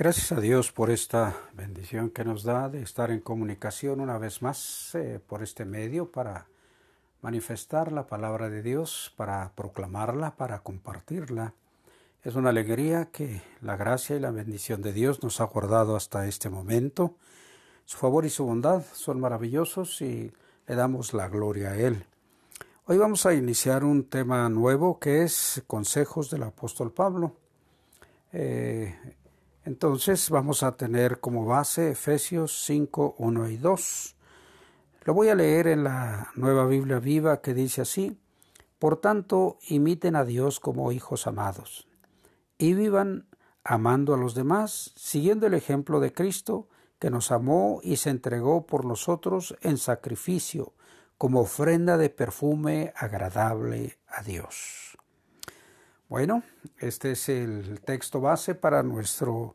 Gracias a Dios por esta bendición que nos da de estar en comunicación una vez más eh, por este medio para manifestar la palabra de Dios, para proclamarla, para compartirla. Es una alegría que la gracia y la bendición de Dios nos ha guardado hasta este momento. Su favor y su bondad son maravillosos y le damos la gloria a Él. Hoy vamos a iniciar un tema nuevo que es consejos del apóstol Pablo. Eh, entonces vamos a tener como base Efesios 5, 1 y 2. Lo voy a leer en la nueva Biblia viva que dice así, Por tanto, imiten a Dios como hijos amados, y vivan amando a los demás, siguiendo el ejemplo de Cristo, que nos amó y se entregó por nosotros en sacrificio, como ofrenda de perfume agradable a Dios. Bueno, este es el texto base para nuestro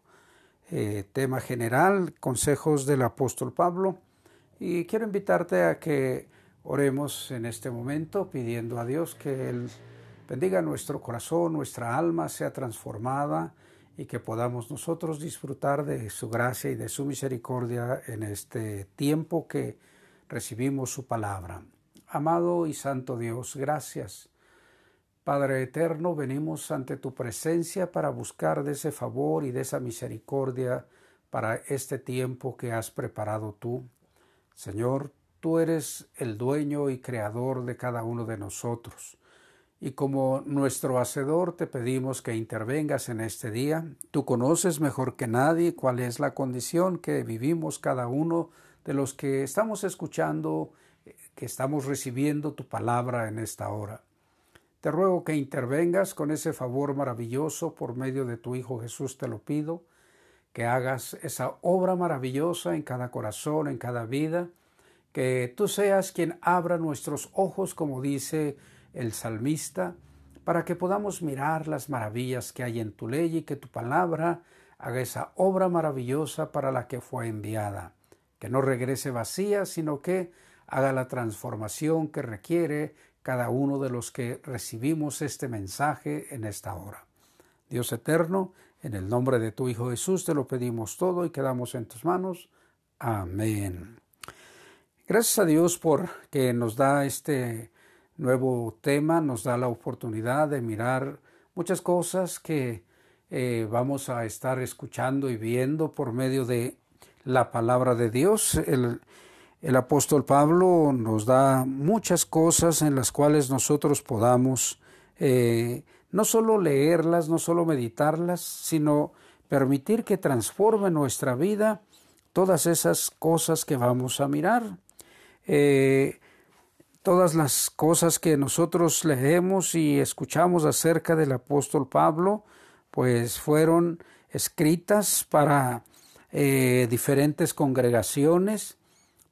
eh, tema general, consejos del apóstol Pablo. Y quiero invitarte a que oremos en este momento pidiendo a Dios que Él bendiga nuestro corazón, nuestra alma sea transformada y que podamos nosotros disfrutar de su gracia y de su misericordia en este tiempo que recibimos su palabra. Amado y santo Dios, gracias Padre eterno, venimos ante tu presencia para buscar de ese favor y de esa misericordia para este tiempo que has preparado tú. Señor, tú eres el dueño y creador de cada uno de nosotros. Y como nuestro Hacedor te pedimos que intervengas en este día. Tú conoces mejor que nadie cuál es la condición que vivimos cada uno de los que estamos escuchando, que estamos recibiendo tu palabra en esta hora. Te ruego que intervengas con ese favor maravilloso por medio de tu Hijo Jesús, te lo pido, que hagas esa obra maravillosa en cada corazón, en cada vida, que tú seas quien abra nuestros ojos, como dice el salmista, para que podamos mirar las maravillas que hay en tu ley y que tu palabra haga esa obra maravillosa para la que fue enviada, que no regrese vacía, sino que haga la transformación que requiere cada uno de los que recibimos este mensaje en esta hora. Dios eterno, en el nombre de tu Hijo Jesús te lo pedimos todo y quedamos en tus manos. Amén. Gracias a Dios por que nos da este nuevo tema, nos da la oportunidad de mirar muchas cosas que eh, vamos a estar escuchando y viendo por medio de la palabra de Dios. El, el apóstol Pablo nos da muchas cosas en las cuales nosotros podamos eh, no solo leerlas, no solo meditarlas, sino permitir que transforme nuestra vida todas esas cosas que vamos a mirar. Eh, todas las cosas que nosotros leemos y escuchamos acerca del apóstol Pablo, pues fueron escritas para eh, diferentes congregaciones,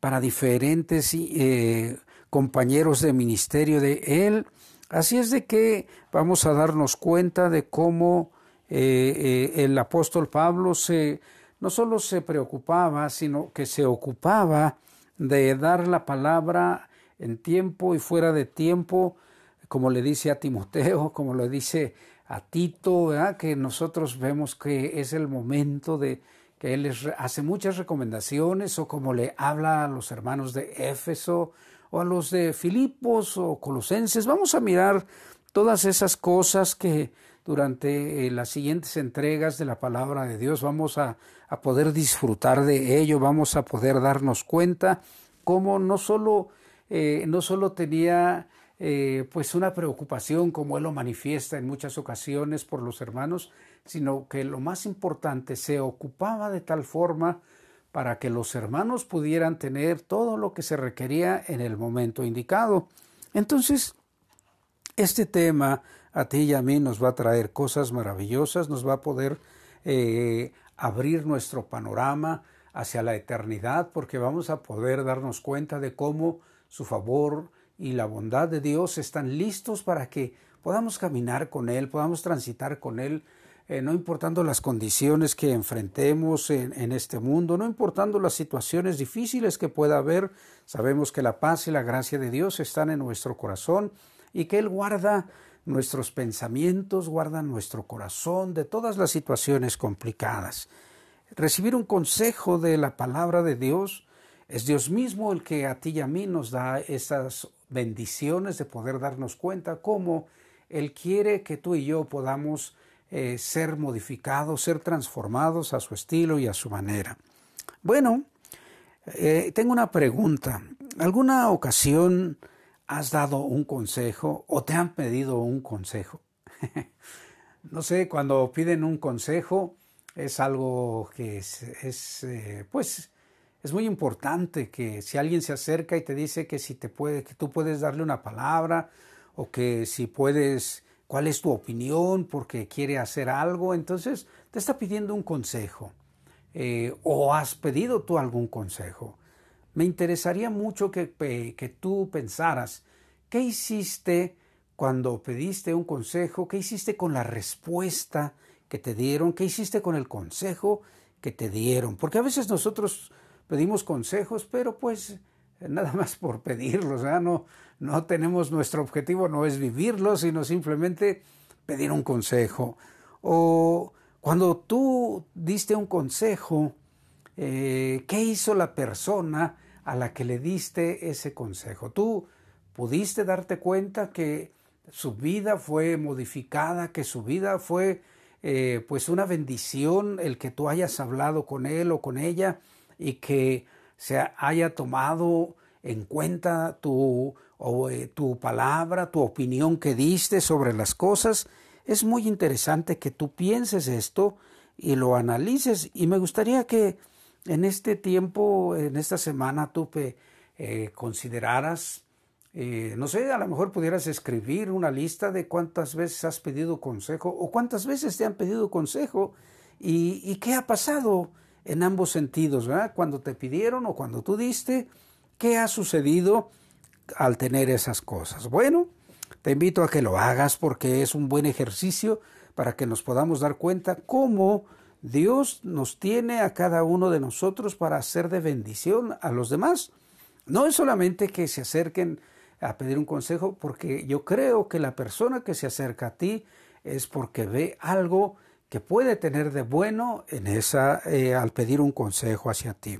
para diferentes eh, compañeros de ministerio de él. Así es de que vamos a darnos cuenta de cómo eh, eh, el apóstol Pablo se, no solo se preocupaba, sino que se ocupaba de dar la palabra en tiempo y fuera de tiempo, como le dice a Timoteo, como le dice a Tito, que nosotros vemos que es el momento de, que él les hace muchas recomendaciones o como le habla a los hermanos de Éfeso o a los de Filipos o Colosenses. Vamos a mirar todas esas cosas que durante eh, las siguientes entregas de la palabra de Dios vamos a, poder disfrutar de ello, vamos a poder darnos cuenta cómo no solo, eh, no solo tenía eh, pues una preocupación como él lo manifiesta en muchas ocasiones por los hermanos, sino que lo más importante se ocupaba de tal forma para que los hermanos pudieran tener todo lo que se requería en el momento indicado. Entonces, este tema a ti y a mí nos va a traer cosas maravillosas, nos va a poder eh, abrir nuestro panorama hacia la eternidad, porque vamos a poder darnos cuenta de cómo su favor y la bondad de Dios están listos para que podamos caminar con Él, podamos transitar con Él eh, no importando las condiciones que enfrentemos en, este mundo, no importando las situaciones difíciles que pueda haber, sabemos que la paz y la gracia de Dios están en nuestro corazón y que Él guarda nuestros pensamientos, guarda nuestro corazón de todas las situaciones complicadas. recibir un consejo de la palabra de Dios. Es Dios mismo el que a ti y a mí nos da esas bendiciones de poder darnos cuenta cómo Él quiere que tú y yo podamos eh, ser modificados, ser transformados a su estilo y a su manera. Bueno, eh, tengo una pregunta. ¿Alguna ocasión has dado un consejo o te han pedido un consejo? no sé, cuando piden un consejo es algo que es, eh, pues, es muy importante que si alguien se acerca y te dice que si te puede, que tú puedes darle una palabra o que si puedes, cuál es tu opinión porque quiere hacer algo, entonces te está pidiendo un consejo eh, o has pedido tú algún consejo. Me interesaría mucho que, que tú pensaras, ¿qué hiciste cuando pediste un consejo? ¿Qué hiciste con la respuesta que te dieron? ¿Qué hiciste con el consejo que te dieron? Porque a veces nosotros pedimos consejos, pero pues nada más por pedirlos, No, no tenemos nuestro objetivo, no es vivirlos, sino simplemente pedir un consejo. O cuando tú diste un consejo, eh, ¿qué hizo la persona a la que le diste ese consejo? Tú pudiste darte cuenta que su vida fue modificada, que su vida fue eh, pues una bendición el que tú hayas hablado con él o con ella y que se haya tomado en cuenta tu, eh, tu palabra, tu opinión que diste sobre las cosas. Es muy interesante que tú pienses esto y lo analices y me gustaría que en este tiempo, en esta semana, tú eh, consideraras, eh, no sé, a lo mejor pudieras escribir una lista de cuántas veces has pedido consejo o cuántas veces te han pedido consejo y qué ha pasado en ambos sentidos, ¿verdad? Cuando te pidieron o cuando tú diste, ¿qué ha sucedido al tener esas cosas? Bueno, te invito a que lo hagas porque es un buen ejercicio para que nos podamos dar cuenta cómo Dios nos tiene a cada uno de nosotros para hacer de bendición a los demás. No es solamente que se acerquen a pedir un consejo, porque yo creo que la persona que se acerca a ti es porque ve algo que puede tener de bueno en esa eh, al pedir un consejo hacia ti.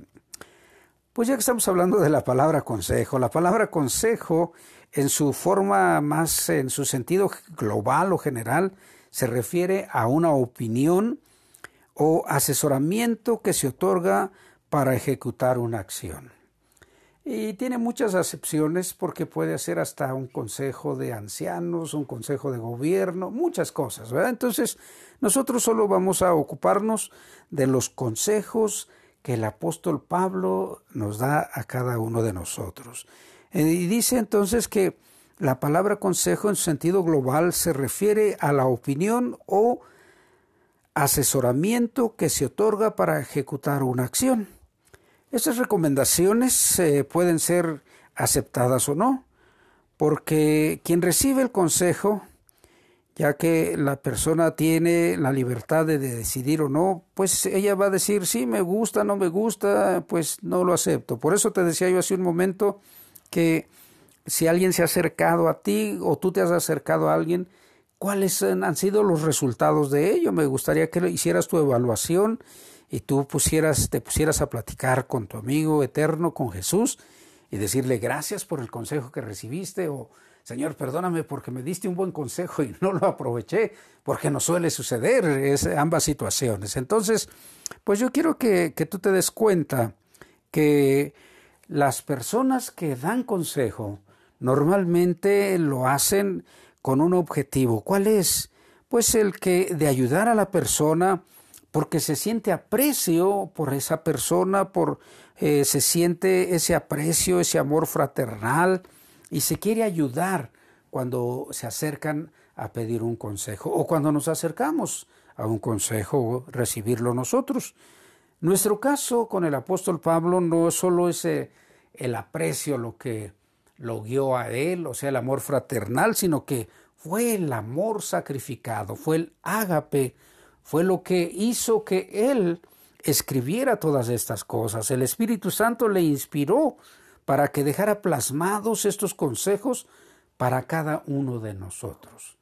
Pues ya que estamos hablando de la palabra consejo, la palabra consejo en su forma más, en su sentido global o general, se refiere a una opinión o asesoramiento que se otorga para ejecutar una acción. Y tiene muchas acepciones porque puede ser hasta un consejo de ancianos, un consejo de gobierno, muchas cosas, ¿verdad? Entonces, nosotros solo vamos a ocuparnos de los consejos que el apóstol Pablo nos da a cada uno de nosotros. Eh, y dice entonces que la palabra consejo en sentido global se refiere a la opinión o asesoramiento que se otorga para ejecutar una acción. Estas recomendaciones eh, pueden ser aceptadas o no, porque quien recibe el consejo, ya que la persona tiene la libertad de decidir o no, pues ella va a decir, sí, me gusta, no me gusta, pues no lo acepto. Por eso te decía yo hace un momento que si alguien se ha acercado a ti o tú te has acercado a alguien, ¿cuáles han sido los resultados de ello? Me gustaría que hicieras tu evaluación y tú pusieras, te pusieras a platicar con tu amigo eterno, con Jesús, y decirle gracias por el consejo que recibiste o Señor, perdóname porque me diste un buen consejo y no lo aproveché, porque no suele suceder es, ambas situaciones. Entonces, pues yo quiero que, que tú te des cuenta que las personas que dan consejo normalmente lo hacen con un objetivo. ¿Cuál es? Pues el que de ayudar a la persona porque se siente aprecio por esa persona, por eh, se siente ese aprecio, ese amor fraternal y se quiere ayudar cuando se acercan a pedir un consejo o cuando nos acercamos a un consejo recibirlo nosotros. Nuestro caso con el apóstol Pablo no solo es el aprecio lo que lo guió a él, o sea, el amor fraternal, sino que fue el amor sacrificado, fue el ágape fue lo que hizo que él escribiera todas estas cosas. El Espíritu Santo le inspiró para que dejara plasmados estos consejos para cada uno de nosotros.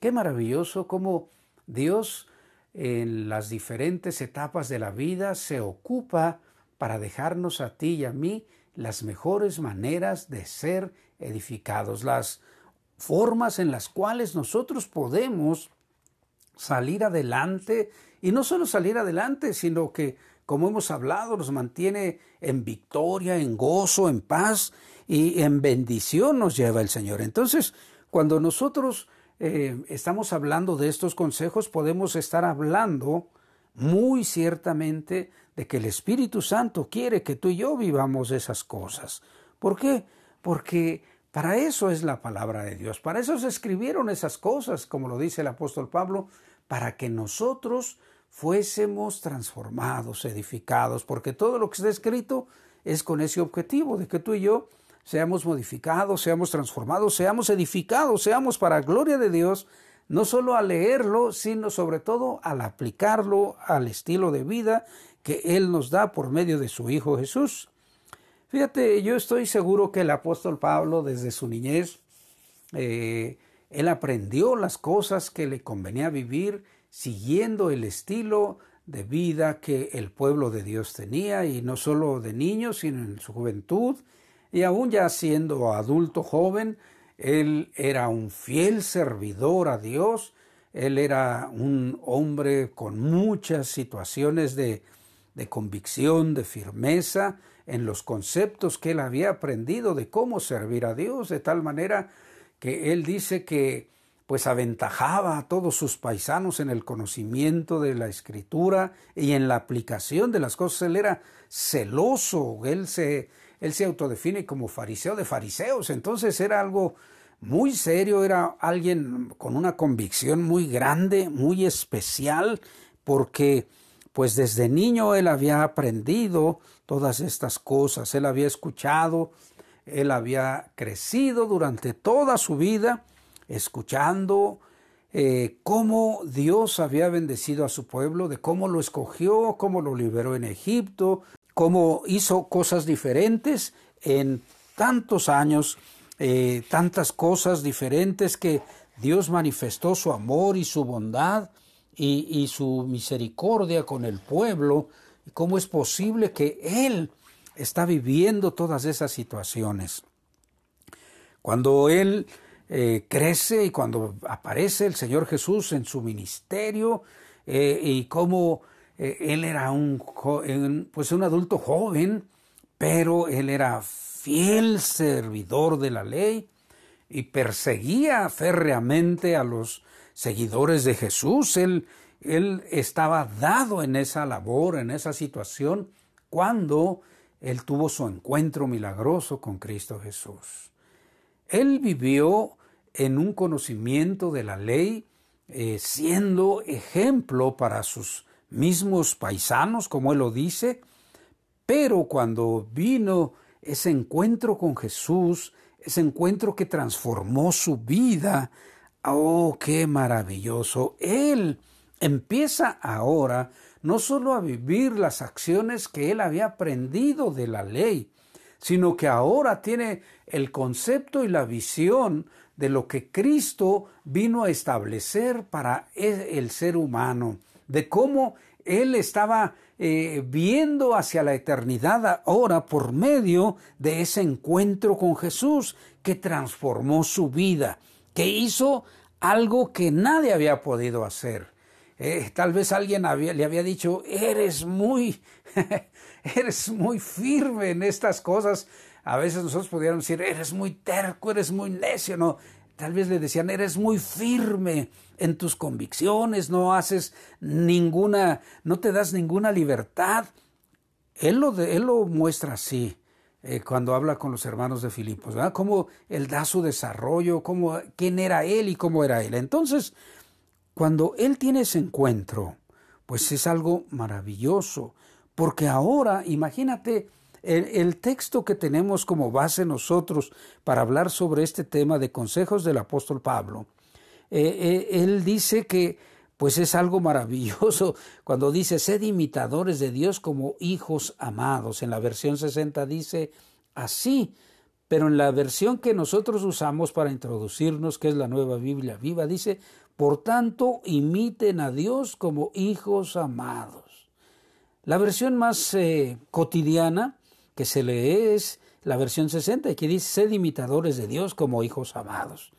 Qué maravilloso cómo Dios en las diferentes etapas de la vida se ocupa para dejarnos a ti y a mí las mejores maneras de ser edificados, las formas en las cuales nosotros podemos salir adelante y no solo salir adelante, sino que, como hemos hablado, nos mantiene en victoria, en gozo, en paz y en bendición nos lleva el Señor. Entonces, cuando nosotros eh, estamos hablando de estos consejos, podemos estar hablando muy ciertamente de que el Espíritu Santo quiere que tú y yo vivamos esas cosas. ¿Por qué? Porque para eso es la palabra de Dios, para eso se escribieron esas cosas, como lo dice el apóstol Pablo, para que nosotros fuésemos transformados, edificados, porque todo lo que está escrito es con ese objetivo de que tú y yo seamos modificados, seamos transformados, seamos edificados, seamos para gloria de Dios, no solo al leerlo, sino sobre todo al aplicarlo al estilo de vida que Él nos da por medio de su Hijo Jesús. Fíjate, yo estoy seguro que el apóstol Pablo desde su niñez, eh, él aprendió las cosas que le convenía vivir siguiendo el estilo de vida que el pueblo de Dios tenía, y no solo de niños, sino en su juventud, y aún ya siendo adulto joven, él era un fiel servidor a Dios, él era un hombre con muchas situaciones de, de convicción, de firmeza en los conceptos que él había aprendido de cómo servir a Dios, de tal manera que él dice que pues aventajaba a todos sus paisanos en el conocimiento de la escritura y en la aplicación de las cosas. Él era celoso, él se, él se autodefine como fariseo de fariseos, entonces era algo muy serio, era alguien con una convicción muy grande, muy especial, porque pues desde niño él había aprendido todas estas cosas, él había escuchado, él había crecido durante toda su vida escuchando eh, cómo Dios había bendecido a su pueblo, de cómo lo escogió, cómo lo liberó en Egipto, cómo hizo cosas diferentes en tantos años, eh, tantas cosas diferentes que Dios manifestó su amor y su bondad y, y su misericordia con el pueblo. ¿Cómo es posible que Él está viviendo todas esas situaciones? Cuando Él eh, crece y cuando aparece el Señor Jesús en su ministerio eh, y cómo eh, él era un, pues un adulto joven, pero él era fiel servidor de la ley y perseguía férreamente a los seguidores de Jesús. Él, él estaba dado en esa labor, en esa situación, cuando él tuvo su encuentro milagroso con Cristo Jesús. Él vivió en un conocimiento de la ley, eh, siendo ejemplo para sus mismos paisanos, como él lo dice, pero cuando vino ese encuentro con Jesús, ese encuentro que transformó su vida, oh, qué maravilloso. Él empieza ahora no solo a vivir las acciones que él había aprendido de la ley, sino que ahora tiene el concepto y la visión de lo que Cristo vino a establecer para e, el ser humano, de cómo Él estaba eh, viendo hacia la eternidad ahora por medio de ese encuentro con Jesús que transformó su vida, que hizo algo que nadie había podido hacer. Eh, tal vez alguien le había dicho, eres muy, eres muy firme en estas cosas, a veces nosotros podríamos decir, eres muy terco, eres muy necio, no. Tal vez le decían, eres muy firme en tus convicciones, no haces ninguna, no te das ninguna libertad. Él lo, él lo muestra así eh, cuando habla con los hermanos de Filipos. Cómo él da su desarrollo, cómo, quién era él y cómo era él. Entonces, cuando él tiene ese encuentro, pues es algo maravilloso, porque ahora, imagínate, el, texto que tenemos como base nosotros para hablar sobre este tema de consejos del apóstol Pablo, eh, eh, él dice que pues es algo maravilloso cuando dice, sed imitadores de Dios como hijos amados. En la versión 60 dice así, pero en la versión que nosotros usamos para introducirnos, que es la nueva Biblia viva, dice, Por tanto, imiten a Dios como hijos amados. La versión más eh, cotidiana que se lee es la versión 60, que dice, sed imitadores de Dios como hijos amados.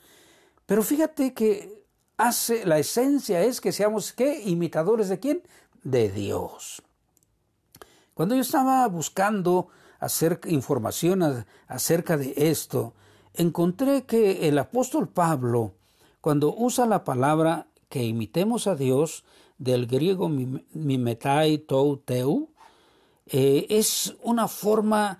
Pero fíjate que hace, la esencia es que seamos, ¿qué? Imitadores de quién? De Dios. Cuando yo estaba buscando hacer información acerca de esto, encontré que el apóstol Pablo, cuando usa la palabra que imitemos a Dios, del griego mimetai tou teu, eh, es una forma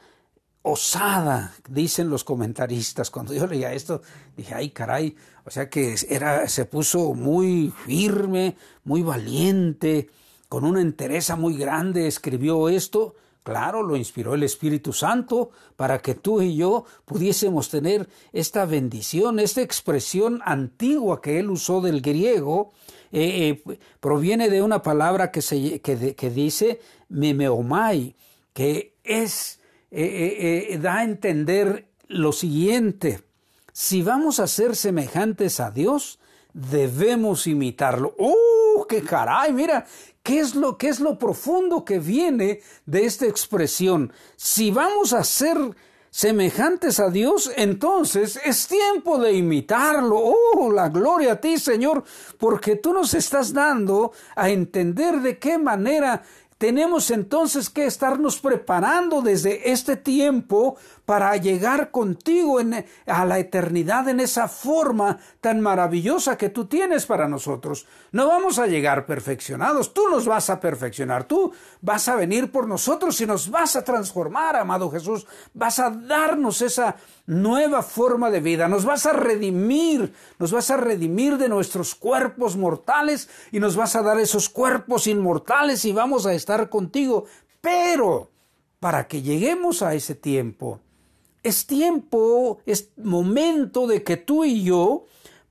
osada, dicen los comentaristas. Cuando yo leía esto, dije, ay caray, o sea que era, se puso muy firme, muy valiente, con una entereza muy grande, escribió esto. Claro, lo inspiró el Espíritu Santo para que tú y yo pudiésemos tener esta bendición, esta expresión antigua que él usó del griego, eh, eh, proviene de una palabra que, dice memeomai, que es, eh, da a entender lo siguiente, si vamos a ser semejantes a Dios, debemos imitarlo. ¡Oh, qué caray! Mira, ¿qué es lo, qué es lo profundo que viene de esta expresión? Si vamos a ser semejantes a Dios, entonces es tiempo de imitarlo. Oh, la gloria a ti, Señor, porque tú nos estás dando a entender de qué manera tenemos entonces que estarnos preparando desde este tiempo para llegar contigo a la eternidad en esa forma tan maravillosa que tú tienes para nosotros. No vamos a llegar perfeccionados, tú nos vas a perfeccionar, tú vas a venir por nosotros y nos vas a transformar, amado Jesús, vas a darnos esa nueva forma de vida, nos vas a redimir, nos vas a redimir de nuestros cuerpos mortales y nos vas a dar esos cuerpos inmortales y vamos a estar contigo. Pero para que lleguemos a ese tiempo, es tiempo, es momento de que tú y yo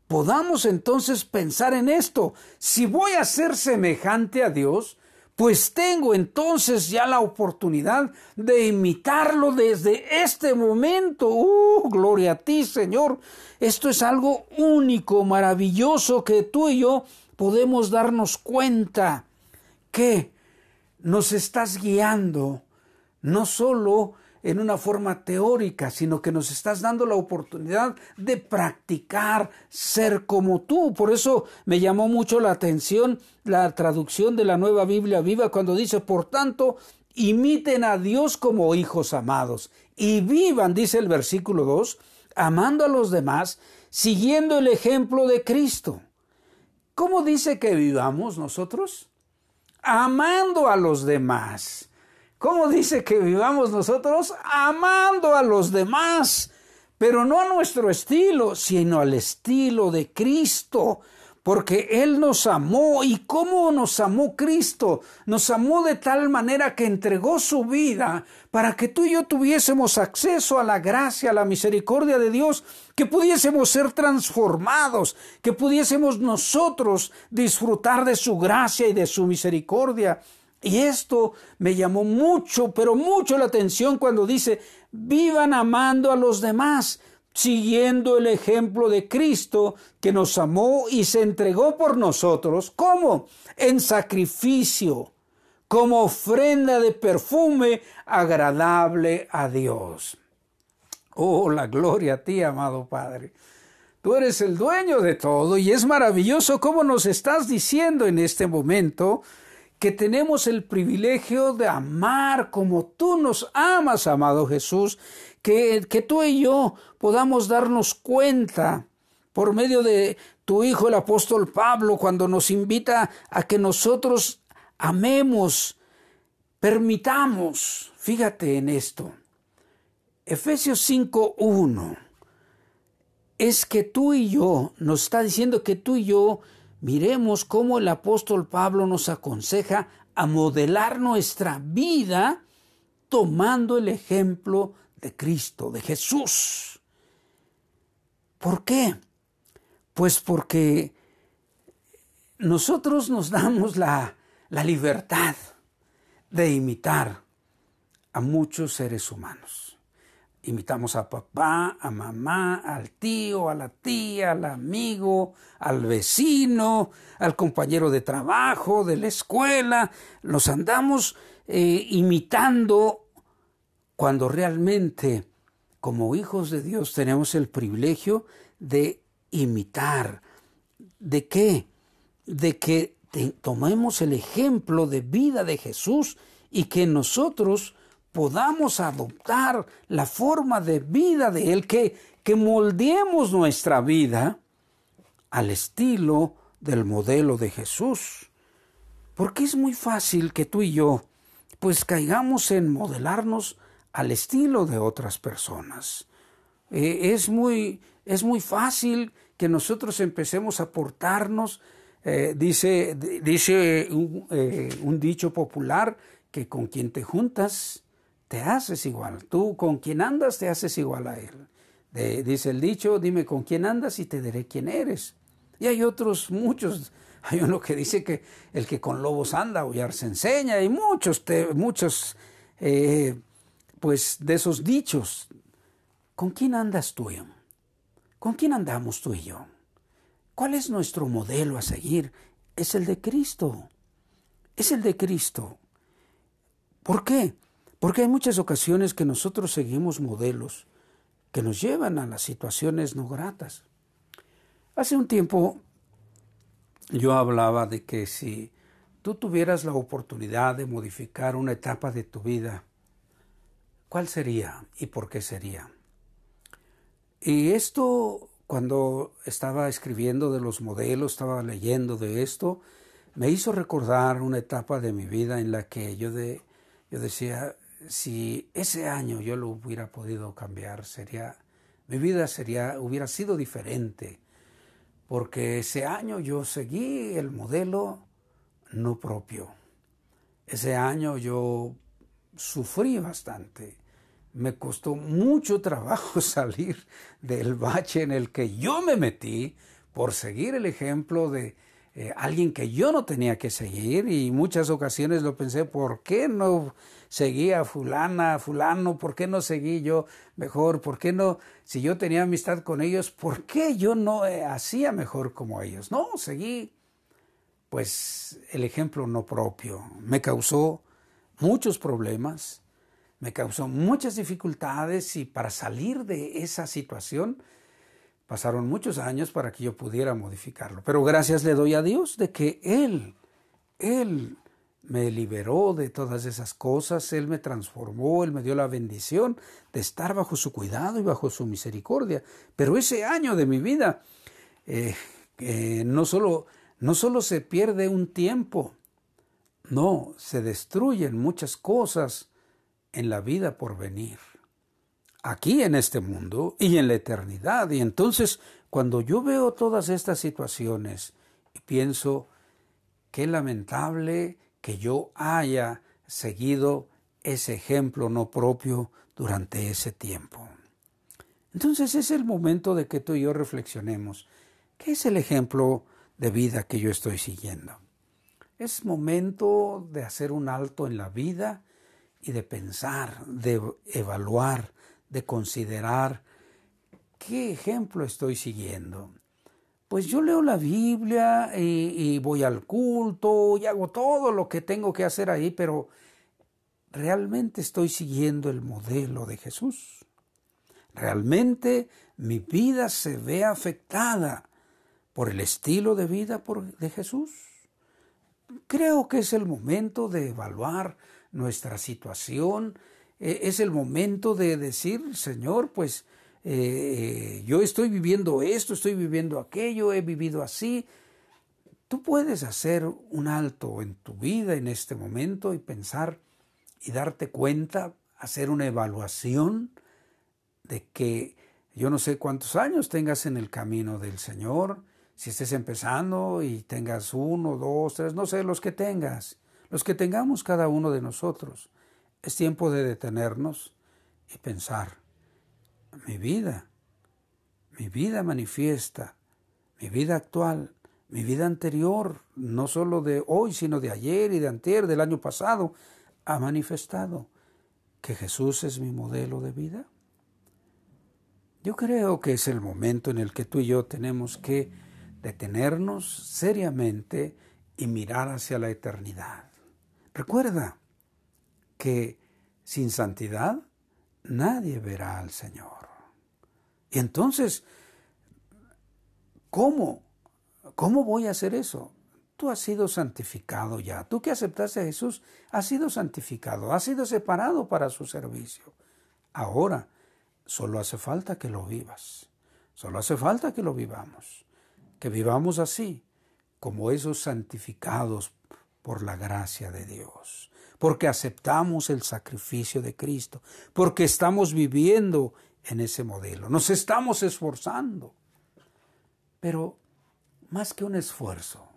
podamos entonces pensar en esto. Si voy a ser semejante a Dios, pues tengo entonces ya la oportunidad de imitarlo desde este momento. ¡Uh, gloria a ti, Señor! Esto es algo único, maravilloso, que tú y yo podemos darnos cuenta que nos estás guiando no solo en una forma teórica, sino que nos estás dando la oportunidad de practicar ser como tú. Por eso me llamó mucho la atención la traducción de la nueva Biblia viva cuando dice, por tanto, imiten a Dios como hijos amados y vivan, dice el versículo 2, amando a los demás, siguiendo el ejemplo de Cristo. ¿Cómo dice que vivamos nosotros? Amando a los demás ¿Cómo dice que vivamos nosotros? Amando a los demás, pero no a nuestro estilo, sino al estilo de Cristo porque Él nos amó. ¿Y cómo nos amó Cristo? Nos amó de tal manera que entregó su vida para que tú y yo tuviésemos acceso a la gracia, a la misericordia de Dios, que pudiésemos ser transformados, que pudiésemos nosotros disfrutar de su gracia y de su misericordia. Y esto me llamó mucho, pero mucho la atención cuando dice, vivan amando a los demás, siguiendo el ejemplo de Cristo que nos amó y se entregó por nosotros. ¿Cómo? En sacrificio, como ofrenda de perfume agradable a Dios. Oh, la gloria a ti, amado Padre. Tú eres el dueño de todo y es maravilloso cómo nos estás diciendo en este momento que tenemos el privilegio de amar como tú nos amas, amado Jesús, que, que tú y yo podamos darnos cuenta por medio de tu Hijo el apóstol Pablo, cuando nos invita a que nosotros amemos, permitamos, fíjate en esto, Efesios 5.1, es que tú y yo, nos está diciendo que tú y yo miremos cómo el apóstol Pablo nos aconseja a modelar nuestra vida tomando el ejemplo de Cristo, de Jesús. ¿Por qué? Pues porque nosotros nos damos la, la libertad de imitar a muchos seres humanos. Imitamos a papá, a mamá, al tío, a la tía, al amigo, al vecino, al compañero de trabajo, de la escuela. Los andamos eh, imitando cuando realmente como hijos de Dios tenemos el privilegio de imitar. ¿De qué? De que tomemos el ejemplo de vida de Jesús y que nosotros podamos adoptar la forma de vida de Él, que, que moldeemos nuestra vida al estilo del modelo de Jesús. Porque es muy fácil que tú y yo pues caigamos en modelarnos al estilo de otras personas. Eh, es, muy, es muy fácil que nosotros empecemos a portarnos, eh, dice, dice eh, un dicho popular, que con quien te juntas te haces igual. Tú con quien andas te haces igual a él. dice el dicho, dime con quién andas y te diré quién eres. Y hay otros muchos. Hay uno que dice que el que con lobos anda, aullar se enseña. Y muchos, muchos eh, pues de esos dichos. ¿Con quién andas tú? ¿Con quién andamos tú y yo? ¿Cuál es nuestro modelo a seguir? Es el de Cristo. Es el de Cristo. ¿Por qué? Porque hay muchas ocasiones que nosotros seguimos modelos que nos llevan a las situaciones no gratas. Hace un tiempo yo hablaba de que si tú tuvieras la oportunidad de modificar una etapa de tu vida, ¿cuál sería y por qué sería? Y esto, cuando estaba escribiendo de los modelos, estaba leyendo de esto, me hizo recordar una etapa de mi vida en la que yo, de, yo decía, si ese año yo lo hubiera podido cambiar, sería, mi vida sería, hubiera sido diferente, porque ese año yo seguí el modelo no propio. Ese año yo sufrí bastante. Me costó mucho trabajo salir del bache en el que yo me metí por seguir el ejemplo de eh, alguien que yo no tenía que seguir y muchas ocasiones lo pensé, ¿por qué no seguía a fulana, a fulano? ¿Por qué no seguí yo mejor? ¿Por qué no, si yo tenía amistad con ellos, por qué yo no eh, hacía mejor como ellos? No, seguí pues el ejemplo no propio. Me causó muchos problemas, me causó muchas dificultades y para salir de esa situación, Pasaron muchos años para que yo pudiera modificarlo, pero gracias le doy a Dios de que Él, Él me liberó de todas esas cosas, Él me transformó, Él me dio la bendición de estar bajo su cuidado y bajo su misericordia. Pero ese año de mi vida eh, no, solo, no solo se pierde un tiempo, no, se destruyen muchas cosas en la vida por venir aquí en este mundo y en la eternidad. Y entonces, cuando yo veo todas estas situaciones y pienso, qué lamentable que yo haya seguido ese ejemplo no propio durante ese tiempo. Entonces es el momento de que tú y yo reflexionemos. ¿Qué es el ejemplo de vida que yo estoy siguiendo? Es momento de hacer un alto en la vida y de pensar, de evaluar, de considerar qué ejemplo estoy siguiendo. Pues yo leo la Biblia y, voy al culto y hago todo lo que tengo que hacer ahí, pero realmente estoy siguiendo el modelo de Jesús. Realmente mi vida se ve afectada por el estilo de vida de Jesús. Creo que es el momento de evaluar nuestra situación e, es el momento de decir, Señor, pues eh, eh, yo estoy viviendo esto, estoy viviendo aquello, he vivido así. Tú puedes hacer un alto en tu vida en este momento y pensar y darte cuenta, hacer una evaluación de que yo no sé cuántos años tengas en el camino del Señor, si estés empezando y tengas uno, dos, tres, no sé, los que tengas, los que tengamos cada uno de nosotros. Es tiempo de detenernos y pensar, mi vida, mi vida manifiesta, mi vida actual, mi vida anterior, no solo de hoy, sino de ayer y de anterior, del año pasado, ha manifestado que Jesús es mi modelo de vida. Yo creo que es el momento en el que tú y yo tenemos que detenernos seriamente y mirar hacia la eternidad. Recuerda que sin santidad nadie verá al Señor. Y entonces, ¿cómo? ¿Cómo voy a hacer eso? Tú has sido santificado ya. Tú que aceptaste a Jesús, has sido santificado, has sido separado para su servicio. Ahora, solo hace falta que lo vivas. Solo hace falta que lo vivamos. Que vivamos así, como esos santificados por la gracia de Dios. Porque aceptamos el sacrificio de Cristo. Porque estamos viviendo en ese modelo. Nos estamos esforzando. Pero más que un esfuerzo,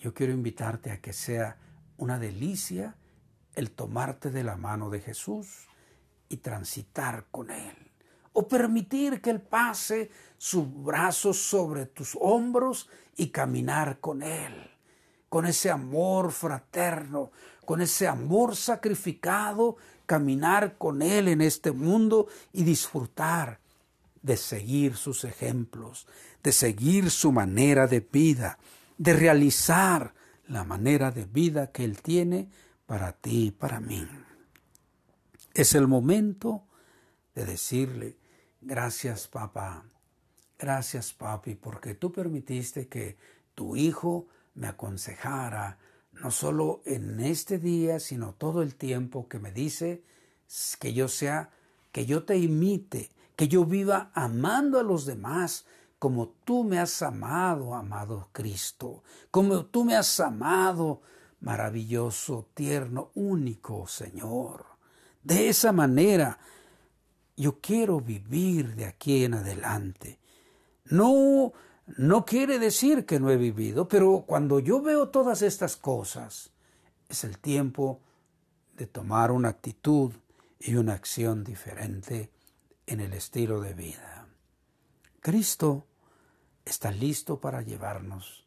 yo quiero invitarte a que sea una delicia el tomarte de la mano de Jesús y transitar con Él. O permitir que Él pase su brazo sobre tus hombros y caminar con Él. Con ese amor fraterno, con ese amor sacrificado, caminar con Él en este mundo y disfrutar de seguir sus ejemplos, de seguir su manera de vida, de realizar la manera de vida que Él tiene para ti y para mí. Es el momento de decirle, gracias papá, gracias papi, porque tú permitiste que tu hijo me aconsejara, no solo en este día, sino todo el tiempo que me dice que yo sea, que yo te imite, que yo viva amando a los demás, como tú me has amado, amado Cristo, como tú me has amado, maravilloso, tierno, único Señor. De esa manera yo quiero vivir de aquí en adelante. No, no quiere decir que no he vivido, pero cuando yo veo todas estas cosas, es el tiempo de tomar una actitud y una acción diferente en el estilo de vida. Cristo está listo para llevarnos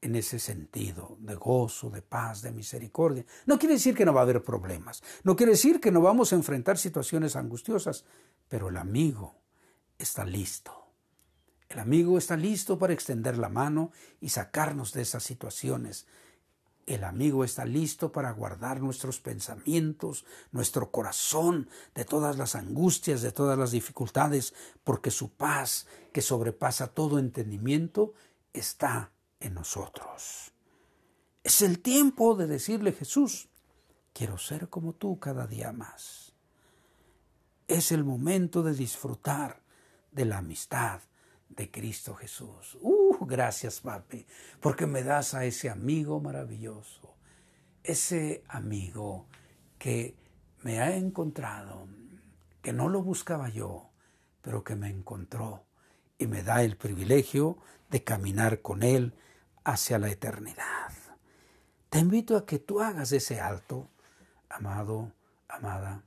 en ese sentido de gozo, de paz, de misericordia. No quiere decir que no va a haber problemas, no quiere decir que no vamos a enfrentar situaciones angustiosas, pero el amigo está listo. El amigo está listo para extender la mano y sacarnos de esas situaciones el amigo está listo para guardar nuestros pensamientos, nuestro corazón de todas las angustias, de todas las dificultades, porque su paz, que sobrepasa todo entendimiento, está en nosotros. Es el tiempo de decirle Jesús, quiero ser como tú cada día más. Es el momento de disfrutar de la amistad, de Cristo Jesús. Uh, gracias, papi, porque me das a ese amigo maravilloso, ese amigo que me ha encontrado, que no lo buscaba yo, pero que me encontró y me da el privilegio de caminar con él hacia la eternidad. Te invito a que tú hagas ese alto, amado, amada,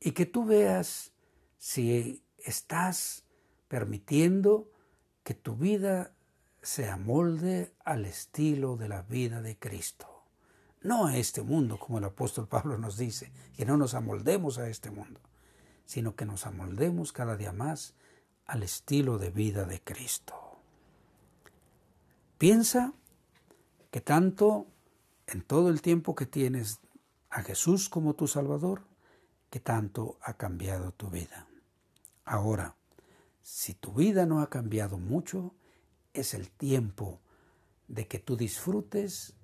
y que tú veas si estás permitiendo que tu vida se amolde al estilo de la vida de Cristo. No a este mundo, como el apóstol Pablo nos dice, que no nos amoldemos a este mundo, sino que nos amoldemos cada día más al estilo de vida de Cristo. Piensa que tanto en todo el tiempo que tienes a Jesús como tu Salvador, que tanto ha cambiado tu vida. Ahora, si tu vida no ha cambiado mucho, es el tiempo de que tú disfrutes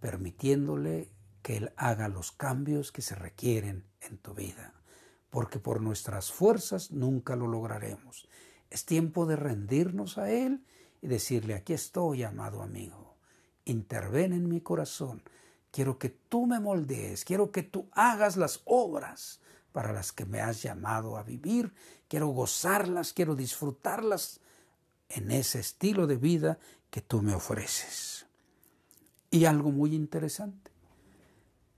permitiéndole que Él haga los cambios que se requieren en tu vida, porque por nuestras fuerzas nunca lo lograremos. Es tiempo de rendirnos a Él y decirle, aquí estoy, amado amigo, interven en mi corazón, quiero que tú me moldees, quiero que tú hagas las obras para las que me has llamado a vivir, quiero gozarlas, quiero disfrutarlas en ese estilo de vida que tú me ofreces. Y algo muy interesante,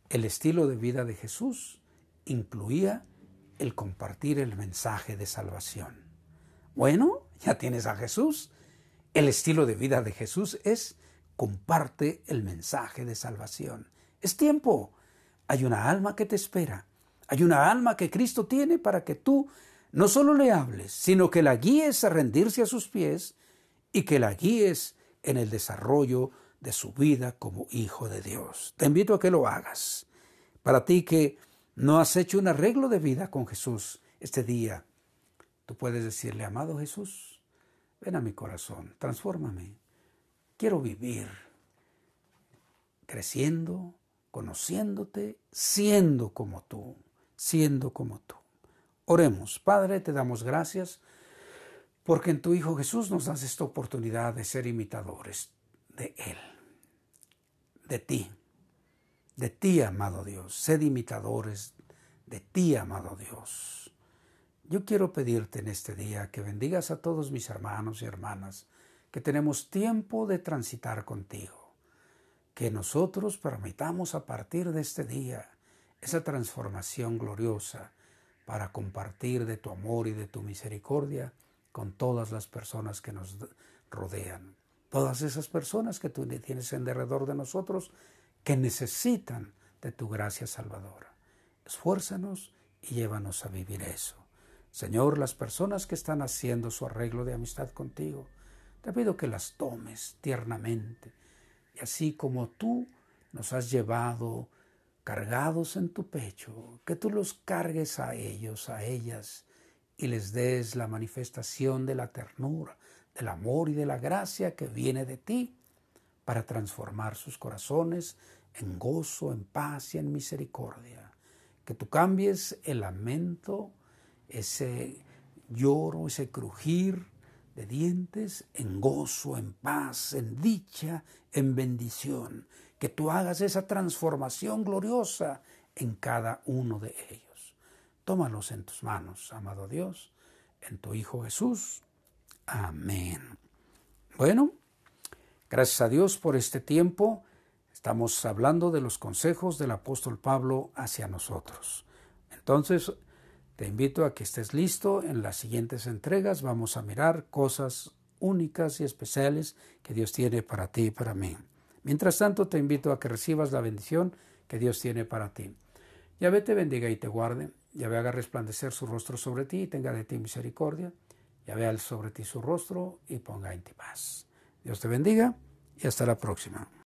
el estilo de vida de Jesús incluía el compartir el mensaje de salvación. Bueno, ya tienes a Jesús. El estilo de vida de Jesús es comparte el mensaje de salvación. Es tiempo. Hay una alma que te espera. Hay una alma que Cristo tiene para que tú no solo le hables, sino que la guíes a rendirse a sus pies y que la guíes en el desarrollo de su vida como hijo de Dios. Te invito a que lo hagas. Para ti que no has hecho un arreglo de vida con Jesús este día, tú puedes decirle, amado Jesús, ven a mi corazón, transfórmame. Quiero vivir creciendo, conociéndote, siendo como tú, siendo como tú. Oremos, Padre, te damos gracias porque en tu Hijo Jesús nos das esta oportunidad de ser imitadores de Él, de ti, de ti, amado Dios. Sed imitadores de ti, amado Dios. Yo quiero pedirte en este día que bendigas a todos mis hermanos y hermanas, que tenemos tiempo de transitar contigo, que nosotros permitamos a partir de este día esa transformación gloriosa para compartir de tu amor y de tu misericordia con todas las personas que nos rodean. Todas esas personas que tú tienes en derredor de nosotros que necesitan de tu gracia salvadora. Esfuérzanos y llévanos a vivir eso. Señor, las personas que están haciendo su arreglo de amistad contigo, te pido que las tomes tiernamente. Y así como tú nos has llevado cargados en tu pecho, que tú los cargues a ellos, a ellas, y les des la manifestación de la ternura, del amor y de la gracia que viene de ti para transformar sus corazones en gozo, en paz y en misericordia. Que tú cambies el lamento, ese lloro, ese crujir de dientes en gozo, en paz, en dicha, en bendición que tú hagas esa transformación gloriosa en cada uno de ellos. Tómalos en tus manos, amado Dios, en tu Hijo Jesús. Amén. Bueno, gracias a Dios por este tiempo. Estamos hablando de los consejos del apóstol Pablo hacia nosotros. Entonces, te invito a que estés listo. En las siguientes entregas vamos a mirar cosas únicas y especiales que Dios tiene para ti y para mí. Mientras tanto, te invito a que recibas la bendición que Dios tiene para ti. Yahvé te bendiga y te guarde. Yahvé haga resplandecer su rostro sobre ti y tenga de ti misericordia. Yahvé al sobre ti su rostro y ponga en ti paz. Dios te bendiga y hasta la próxima.